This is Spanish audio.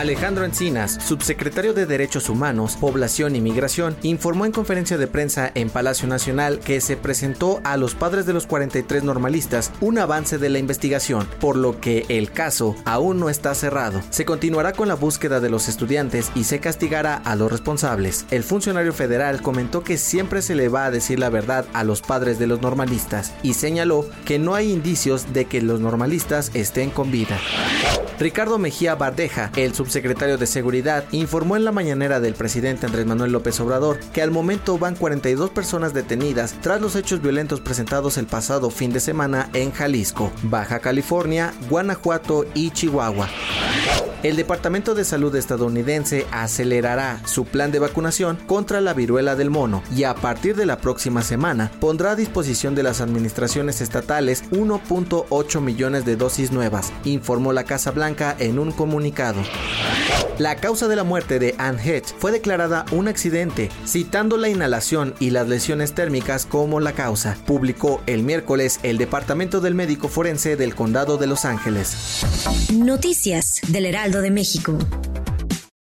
Alejandro Encinas, subsecretario de Derechos Humanos, Población y Migración, informó en conferencia de prensa en Palacio Nacional que se presentó a los padres de los 43 normalistas un avance de la investigación, por lo que el caso aún no está cerrado. Se continuará con la búsqueda de los estudiantes y se castigará a los responsables. El funcionario federal comentó que siempre se le va a decir la verdad a los padres de los normalistas y señaló que no hay indicios de que los normalistas estén con vida. Ricardo Mejía Bardeja, el subsecretario de Seguridad, informó en la mañanera del presidente Andrés Manuel López Obrador que al momento van 42 personas detenidas tras los hechos violentos presentados el pasado fin de semana en Jalisco, Baja California, Guanajuato y Chihuahua. El Departamento de Salud estadounidense acelerará su plan de vacunación contra la viruela del mono y a partir de la próxima semana pondrá a disposición de las administraciones estatales 1.8 millones de dosis nuevas, informó la Casa Blanca en un comunicado. La causa de la muerte de Anne Hedge fue declarada un accidente, citando la inhalación y las lesiones térmicas como la causa, publicó el miércoles el Departamento del Médico Forense del Condado de Los Ángeles. Noticias del Heraldo de México.